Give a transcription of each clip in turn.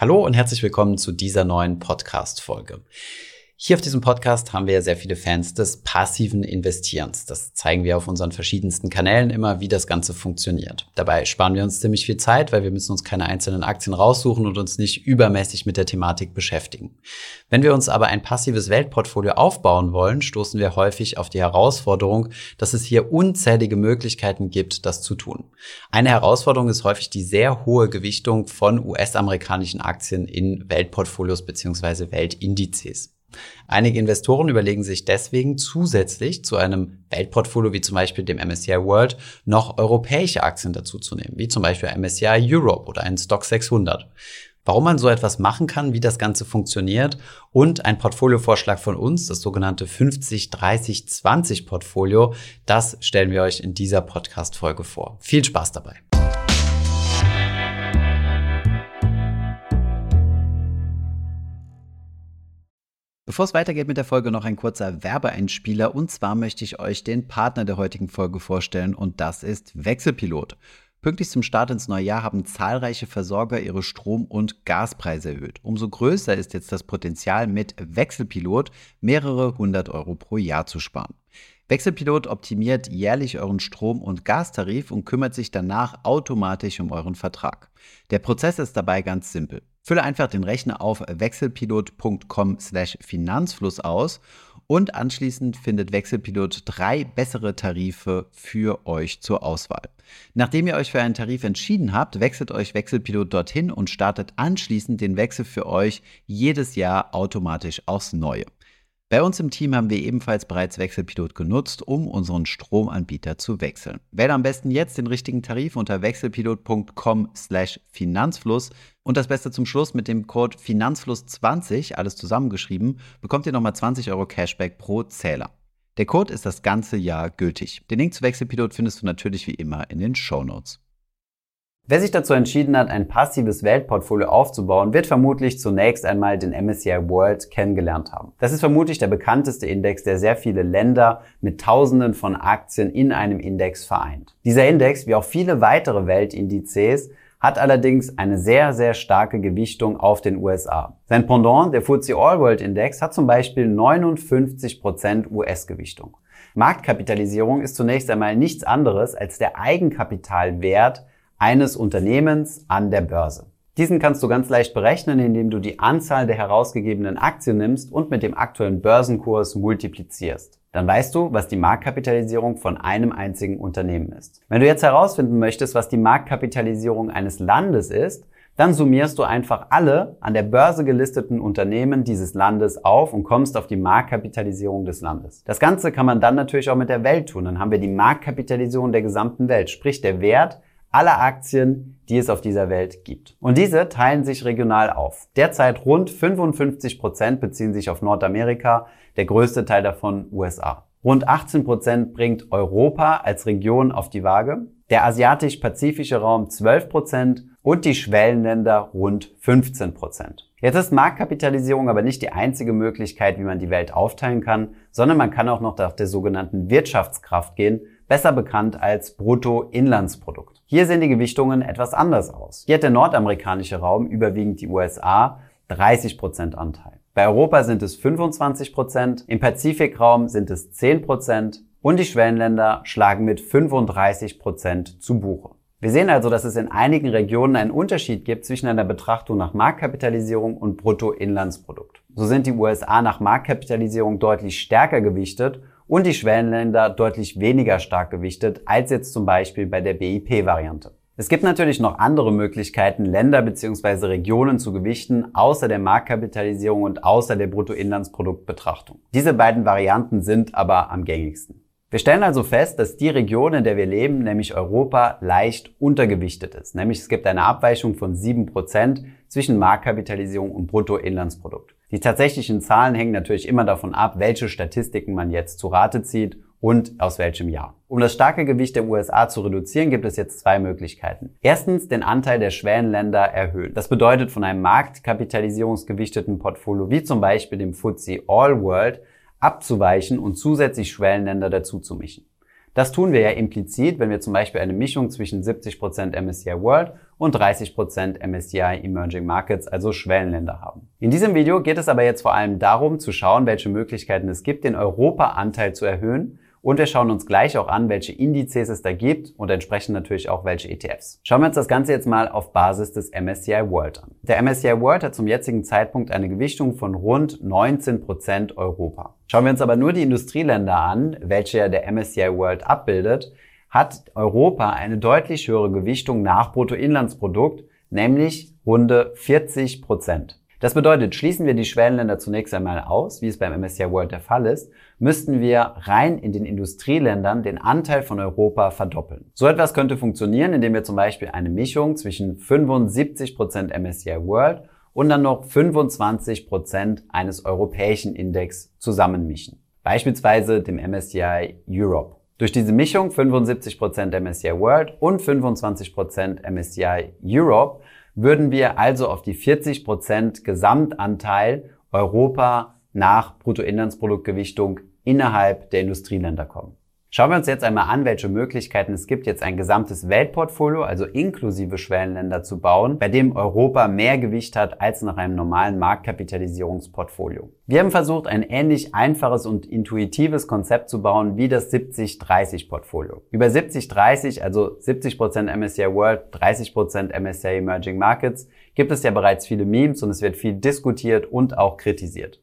Hallo und herzlich willkommen zu dieser neuen Podcast-Folge. Hier auf diesem Podcast haben wir sehr viele Fans des passiven Investierens. Das zeigen wir auf unseren verschiedensten Kanälen immer, wie das Ganze funktioniert. Dabei sparen wir uns ziemlich viel Zeit, weil wir müssen uns keine einzelnen Aktien raussuchen und uns nicht übermäßig mit der Thematik beschäftigen. Wenn wir uns aber ein passives Weltportfolio aufbauen wollen, stoßen wir häufig auf die Herausforderung, dass es hier unzählige Möglichkeiten gibt, das zu tun. Eine Herausforderung ist häufig die sehr hohe Gewichtung von US-amerikanischen Aktien in Weltportfolios bzw. Weltindizes. Einige Investoren überlegen sich deswegen zusätzlich zu einem Weltportfolio wie zum Beispiel dem MSCI World noch europäische Aktien dazuzunehmen, wie zum Beispiel MSCI Europe oder einen Stock 600. Warum man so etwas machen kann, wie das Ganze funktioniert und ein Portfoliovorschlag von uns, das sogenannte 50-30-20 Portfolio, das stellen wir euch in dieser Podcast-Folge vor. Viel Spaß dabei! Bevor es weitergeht mit der Folge, noch ein kurzer Werbeeinspieler. Und zwar möchte ich euch den Partner der heutigen Folge vorstellen und das ist Wechselpilot. Pünktlich zum Start ins neue Jahr haben zahlreiche Versorger ihre Strom- und Gaspreise erhöht. Umso größer ist jetzt das Potenzial, mit Wechselpilot mehrere hundert Euro pro Jahr zu sparen. Wechselpilot optimiert jährlich euren Strom- und Gastarif und kümmert sich danach automatisch um euren Vertrag. Der Prozess ist dabei ganz simpel. Fülle einfach den Rechner auf wechselpilot.com/finanzfluss aus und anschließend findet Wechselpilot drei bessere Tarife für euch zur Auswahl. Nachdem ihr euch für einen Tarif entschieden habt, wechselt euch Wechselpilot dorthin und startet anschließend den Wechsel für euch jedes Jahr automatisch aufs Neue. Bei uns im Team haben wir ebenfalls bereits Wechselpilot genutzt, um unseren Stromanbieter zu wechseln. Wähle am besten jetzt den richtigen Tarif unter wechselpilot.com/finanzfluss und das Beste zum Schluss mit dem Code Finanzfluss20, alles zusammengeschrieben, bekommt ihr nochmal 20 Euro Cashback pro Zähler. Der Code ist das ganze Jahr gültig. Den Link zu Wechselpilot findest du natürlich wie immer in den Show Notes. Wer sich dazu entschieden hat, ein passives Weltportfolio aufzubauen, wird vermutlich zunächst einmal den MSCI World kennengelernt haben. Das ist vermutlich der bekannteste Index, der sehr viele Länder mit Tausenden von Aktien in einem Index vereint. Dieser Index, wie auch viele weitere Weltindizes, hat allerdings eine sehr, sehr starke Gewichtung auf den USA. Sein Pendant, der FTSE All World Index, hat zum Beispiel 59% US-Gewichtung. Marktkapitalisierung ist zunächst einmal nichts anderes als der Eigenkapitalwert eines Unternehmens an der Börse. Diesen kannst du ganz leicht berechnen, indem du die Anzahl der herausgegebenen Aktien nimmst und mit dem aktuellen Börsenkurs multiplizierst. Dann weißt du, was die Marktkapitalisierung von einem einzigen Unternehmen ist. Wenn du jetzt herausfinden möchtest, was die Marktkapitalisierung eines Landes ist, dann summierst du einfach alle an der Börse gelisteten Unternehmen dieses Landes auf und kommst auf die Marktkapitalisierung des Landes. Das Ganze kann man dann natürlich auch mit der Welt tun. Dann haben wir die Marktkapitalisierung der gesamten Welt, sprich der Wert aller Aktien, die es auf dieser Welt gibt. Und diese teilen sich regional auf. Derzeit rund 55 Prozent beziehen sich auf Nordamerika, der größte Teil davon USA. Rund 18 Prozent bringt Europa als Region auf die Waage, der asiatisch-pazifische Raum 12 Prozent und die Schwellenländer rund 15 Prozent. Jetzt ist Marktkapitalisierung aber nicht die einzige Möglichkeit, wie man die Welt aufteilen kann, sondern man kann auch noch nach der sogenannten Wirtschaftskraft gehen, besser bekannt als Bruttoinlandsprodukt. Hier sehen die Gewichtungen etwas anders aus. Hier hat der nordamerikanische Raum überwiegend die USA 30% Anteil. Bei Europa sind es 25%, im Pazifikraum sind es 10% und die Schwellenländer schlagen mit 35% zu Buche. Wir sehen also, dass es in einigen Regionen einen Unterschied gibt zwischen einer Betrachtung nach Marktkapitalisierung und Bruttoinlandsprodukt. So sind die USA nach Marktkapitalisierung deutlich stärker gewichtet und die Schwellenländer deutlich weniger stark gewichtet als jetzt zum Beispiel bei der BIP-Variante. Es gibt natürlich noch andere Möglichkeiten, Länder bzw. Regionen zu gewichten, außer der Marktkapitalisierung und außer der Bruttoinlandsproduktbetrachtung. Diese beiden Varianten sind aber am gängigsten. Wir stellen also fest, dass die Region, in der wir leben, nämlich Europa, leicht untergewichtet ist. Nämlich es gibt eine Abweichung von 7% zwischen Marktkapitalisierung und Bruttoinlandsprodukt. Die tatsächlichen Zahlen hängen natürlich immer davon ab, welche Statistiken man jetzt zu Rate zieht und aus welchem Jahr. Um das starke Gewicht der USA zu reduzieren, gibt es jetzt zwei Möglichkeiten. Erstens den Anteil der Schwellenländer erhöhen. Das bedeutet von einem marktkapitalisierungsgewichteten Portfolio wie zum Beispiel dem FTSE All World abzuweichen und zusätzlich Schwellenländer dazu zu mischen. Das tun wir ja implizit, wenn wir zum Beispiel eine Mischung zwischen 70% MSCI World und 30% MSCI Emerging Markets, also Schwellenländer haben. In diesem Video geht es aber jetzt vor allem darum zu schauen, welche Möglichkeiten es gibt, den Europa-Anteil zu erhöhen und wir schauen uns gleich auch an, welche Indizes es da gibt und entsprechend natürlich auch welche ETFs. Schauen wir uns das Ganze jetzt mal auf Basis des MSCI World an. Der MSCI World hat zum jetzigen Zeitpunkt eine Gewichtung von rund 19% Europa. Schauen wir uns aber nur die Industrieländer an, welche ja der MSCI World abbildet, hat Europa eine deutlich höhere Gewichtung nach Bruttoinlandsprodukt, nämlich runde 40 das bedeutet, schließen wir die Schwellenländer zunächst einmal aus, wie es beim MSCI World der Fall ist, müssten wir rein in den Industrieländern den Anteil von Europa verdoppeln. So etwas könnte funktionieren, indem wir zum Beispiel eine Mischung zwischen 75% MSCI World und dann noch 25% eines europäischen Index zusammenmischen. Beispielsweise dem MSCI Europe. Durch diese Mischung 75% MSCI World und 25% MSCI Europe würden wir also auf die 40% Gesamtanteil Europa nach Bruttoinlandsproduktgewichtung innerhalb der Industrieländer kommen. Schauen wir uns jetzt einmal an, welche Möglichkeiten es gibt, jetzt ein gesamtes Weltportfolio, also inklusive Schwellenländer zu bauen, bei dem Europa mehr Gewicht hat als nach einem normalen Marktkapitalisierungsportfolio. Wir haben versucht, ein ähnlich einfaches und intuitives Konzept zu bauen wie das 70-30-Portfolio. Über 70-30, also 70% MSCI World, 30% MSCI Emerging Markets, gibt es ja bereits viele Memes und es wird viel diskutiert und auch kritisiert.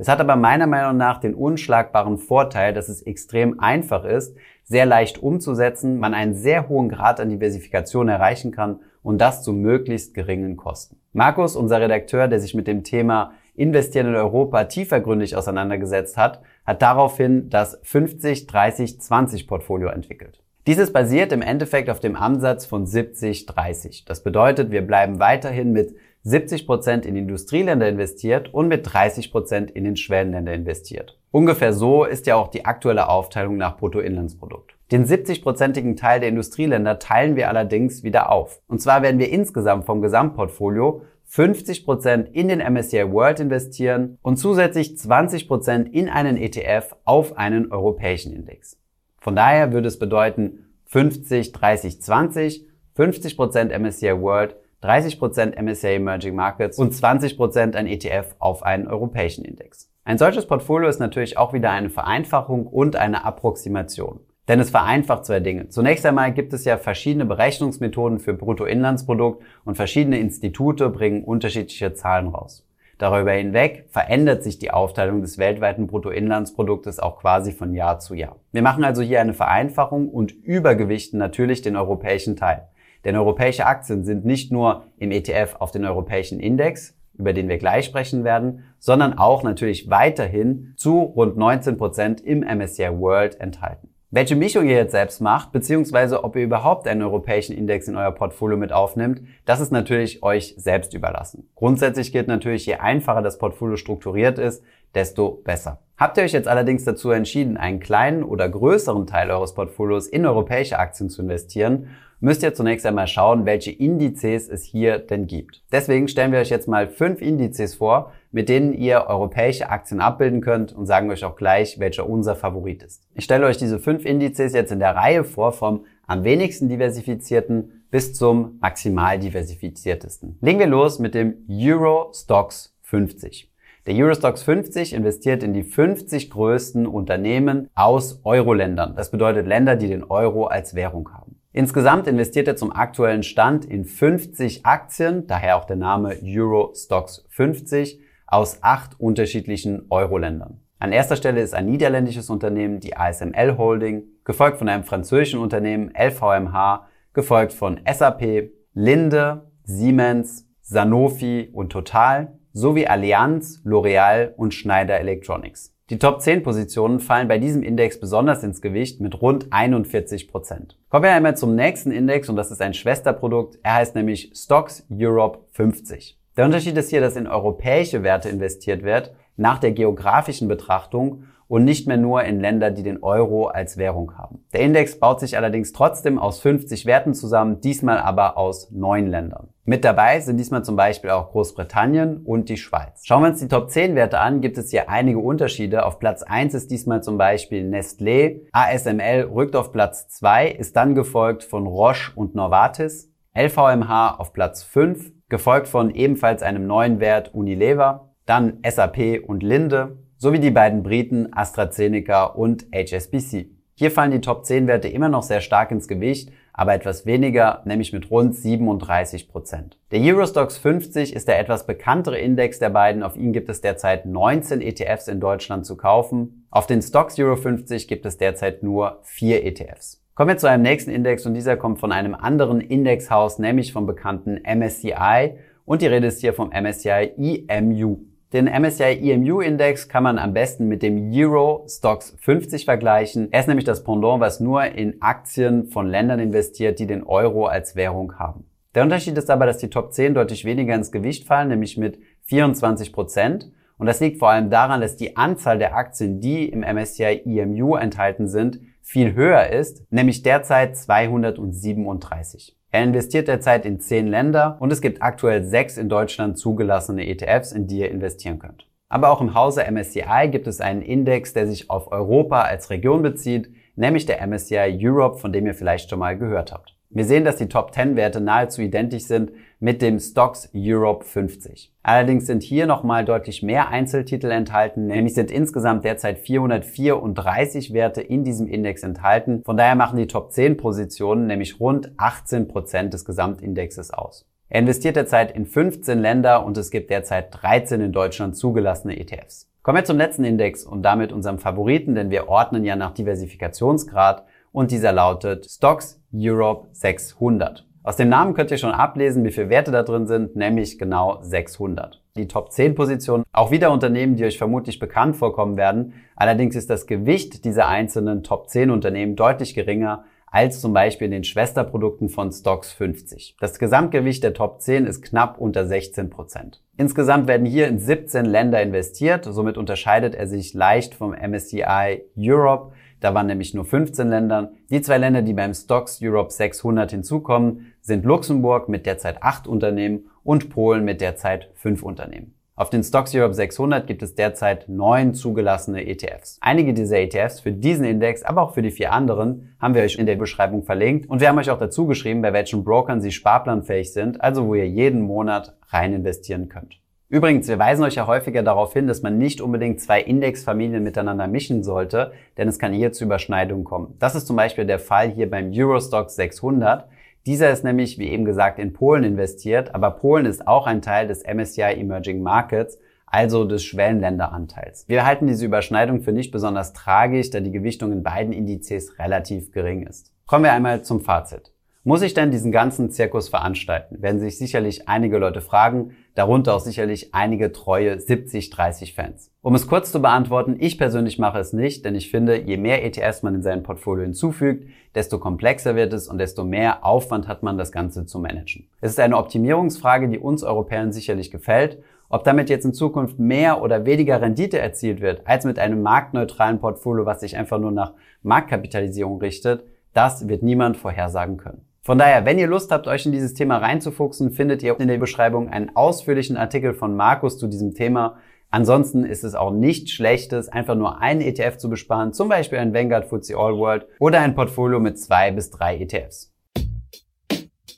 Es hat aber meiner Meinung nach den unschlagbaren Vorteil, dass es extrem einfach ist, sehr leicht umzusetzen, man einen sehr hohen Grad an Diversifikation erreichen kann und das zu möglichst geringen Kosten. Markus, unser Redakteur, der sich mit dem Thema Investieren in Europa tiefergründig auseinandergesetzt hat, hat daraufhin das 50-30-20 Portfolio entwickelt. Dieses basiert im Endeffekt auf dem Ansatz von 70-30. Das bedeutet, wir bleiben weiterhin mit 70% in Industrieländer investiert und mit 30% in den Schwellenländer investiert. Ungefähr so ist ja auch die aktuelle Aufteilung nach Bruttoinlandsprodukt. Den 70-prozentigen Teil der Industrieländer teilen wir allerdings wieder auf. Und zwar werden wir insgesamt vom Gesamtportfolio 50% in den MSCI World investieren und zusätzlich 20% in einen ETF auf einen europäischen Index. Von daher würde es bedeuten 50, 30, 20, 50% MSCI World, 30% MSCI Emerging Markets und 20% ein ETF auf einen europäischen Index. Ein solches Portfolio ist natürlich auch wieder eine Vereinfachung und eine Approximation. Denn es vereinfacht zwei Dinge. Zunächst einmal gibt es ja verschiedene Berechnungsmethoden für Bruttoinlandsprodukt und verschiedene Institute bringen unterschiedliche Zahlen raus. Darüber hinweg verändert sich die Aufteilung des weltweiten Bruttoinlandsproduktes auch quasi von Jahr zu Jahr. Wir machen also hier eine Vereinfachung und übergewichten natürlich den europäischen Teil. Denn europäische Aktien sind nicht nur im ETF auf den europäischen Index, über den wir gleich sprechen werden, sondern auch natürlich weiterhin zu rund 19 Prozent im MSCI World enthalten. Welche Mischung ihr jetzt selbst macht, beziehungsweise ob ihr überhaupt einen europäischen Index in euer Portfolio mit aufnimmt, das ist natürlich euch selbst überlassen. Grundsätzlich gilt natürlich, je einfacher das Portfolio strukturiert ist, desto besser. Habt ihr euch jetzt allerdings dazu entschieden, einen kleinen oder größeren Teil eures Portfolios in europäische Aktien zu investieren müsst ihr zunächst einmal schauen, welche Indizes es hier denn gibt. Deswegen stellen wir euch jetzt mal fünf Indizes vor, mit denen ihr europäische Aktien abbilden könnt und sagen euch auch gleich, welcher unser Favorit ist. Ich stelle euch diese fünf Indizes jetzt in der Reihe vor, vom am wenigsten diversifizierten bis zum maximal diversifiziertesten. Legen wir los mit dem Euro Stocks 50. Der Eurostox 50 investiert in die 50 größten Unternehmen aus Euro-Ländern. Das bedeutet Länder, die den Euro als Währung haben. Insgesamt investiert er zum aktuellen Stand in 50 Aktien, daher auch der Name Euro Stocks 50, aus acht unterschiedlichen Euro-Ländern. An erster Stelle ist ein niederländisches Unternehmen, die ASML Holding, gefolgt von einem französischen Unternehmen, LVMH, gefolgt von SAP, Linde, Siemens, Sanofi und Total sowie Allianz, L'Oreal und Schneider Electronics. Die Top 10 Positionen fallen bei diesem Index besonders ins Gewicht mit rund 41 Prozent. Kommen wir einmal zum nächsten Index und das ist ein Schwesterprodukt. Er heißt nämlich Stocks Europe 50. Der Unterschied ist hier, dass in europäische Werte investiert wird, nach der geografischen Betrachtung und nicht mehr nur in Länder, die den Euro als Währung haben. Der Index baut sich allerdings trotzdem aus 50 Werten zusammen, diesmal aber aus neun Ländern. Mit dabei sind diesmal zum Beispiel auch Großbritannien und die Schweiz. Schauen wir uns die Top 10 Werte an, gibt es hier einige Unterschiede. Auf Platz 1 ist diesmal zum Beispiel Nestlé, ASML rückt auf Platz 2, ist dann gefolgt von Roche und Novartis. LVMH auf Platz 5, gefolgt von ebenfalls einem neuen Wert Unilever, dann SAP und Linde, sowie die beiden Briten AstraZeneca und HSBC. Hier fallen die Top 10 Werte immer noch sehr stark ins Gewicht, aber etwas weniger, nämlich mit rund 37 Prozent. Der Eurostox 50 ist der etwas bekanntere Index der beiden. Auf ihn gibt es derzeit 19 ETFs in Deutschland zu kaufen. Auf den Stocks Euro 50 gibt es derzeit nur 4 ETFs. Kommen wir zu einem nächsten Index und dieser kommt von einem anderen Indexhaus, nämlich vom bekannten MSCI und die Rede ist hier vom MSCI EMU. Den MSCI EMU Index kann man am besten mit dem Euro Stocks 50 vergleichen. Er ist nämlich das Pendant, was nur in Aktien von Ländern investiert, die den Euro als Währung haben. Der Unterschied ist aber, dass die Top 10 deutlich weniger ins Gewicht fallen, nämlich mit 24 Prozent. Und das liegt vor allem daran, dass die Anzahl der Aktien, die im MSCI EMU enthalten sind, viel höher ist, nämlich derzeit 237. Er investiert derzeit in zehn Länder und es gibt aktuell sechs in Deutschland zugelassene ETFs, in die ihr investieren könnt. Aber auch im Hause MSCI gibt es einen Index, der sich auf Europa als Region bezieht, nämlich der MSCI Europe, von dem ihr vielleicht schon mal gehört habt. Wir sehen, dass die Top 10 Werte nahezu identisch sind mit dem Stocks Europe 50. Allerdings sind hier nochmal deutlich mehr Einzeltitel enthalten, nämlich sind insgesamt derzeit 434 Werte in diesem Index enthalten. Von daher machen die Top 10 Positionen nämlich rund 18 Prozent des Gesamtindexes aus. Er investiert derzeit in 15 Länder und es gibt derzeit 13 in Deutschland zugelassene ETFs. Kommen wir zum letzten Index und damit unserem Favoriten, denn wir ordnen ja nach Diversifikationsgrad und dieser lautet Stocks Europe 600. Aus dem Namen könnt ihr schon ablesen, wie viele Werte da drin sind, nämlich genau 600. Die Top 10 Positionen, auch wieder Unternehmen, die euch vermutlich bekannt vorkommen werden. Allerdings ist das Gewicht dieser einzelnen Top 10 Unternehmen deutlich geringer als zum Beispiel in den Schwesterprodukten von Stocks 50. Das Gesamtgewicht der Top 10 ist knapp unter 16 Prozent. Insgesamt werden hier in 17 Länder investiert, somit unterscheidet er sich leicht vom MSCI Europe, da waren nämlich nur 15 Länder. Die zwei Länder, die beim Stocks Europe 600 hinzukommen, sind Luxemburg mit derzeit 8 Unternehmen und Polen mit derzeit 5 Unternehmen. Auf den Stocks Europe 600 gibt es derzeit neun zugelassene ETFs. Einige dieser ETFs für diesen Index, aber auch für die vier anderen, haben wir euch in der Beschreibung verlinkt und wir haben euch auch dazu geschrieben, bei welchen Brokern sie sparplanfähig sind, also wo ihr jeden Monat rein investieren könnt. Übrigens, wir weisen euch ja häufiger darauf hin, dass man nicht unbedingt zwei Indexfamilien miteinander mischen sollte, denn es kann hier zu Überschneidungen kommen. Das ist zum Beispiel der Fall hier beim Eurostock 600. Dieser ist nämlich, wie eben gesagt, in Polen investiert, aber Polen ist auch ein Teil des MSCI Emerging Markets, also des Schwellenländeranteils. Wir halten diese Überschneidung für nicht besonders tragisch, da die Gewichtung in beiden Indizes relativ gering ist. Kommen wir einmal zum Fazit. Muss ich denn diesen ganzen Zirkus veranstalten? Werden sich sicherlich einige Leute fragen, darunter auch sicherlich einige treue 70-30-Fans. Um es kurz zu beantworten, ich persönlich mache es nicht, denn ich finde, je mehr ETFs man in sein Portfolio hinzufügt, desto komplexer wird es und desto mehr Aufwand hat man, das Ganze zu managen. Es ist eine Optimierungsfrage, die uns Europäern sicherlich gefällt. Ob damit jetzt in Zukunft mehr oder weniger Rendite erzielt wird, als mit einem marktneutralen Portfolio, was sich einfach nur nach Marktkapitalisierung richtet, das wird niemand vorhersagen können. Von daher, wenn ihr Lust habt, euch in dieses Thema reinzufuchsen, findet ihr in der Beschreibung einen ausführlichen Artikel von Markus zu diesem Thema. Ansonsten ist es auch nichts Schlechtes, einfach nur einen ETF zu besparen, zum Beispiel ein Vanguard FTSE All World oder ein Portfolio mit zwei bis drei ETFs.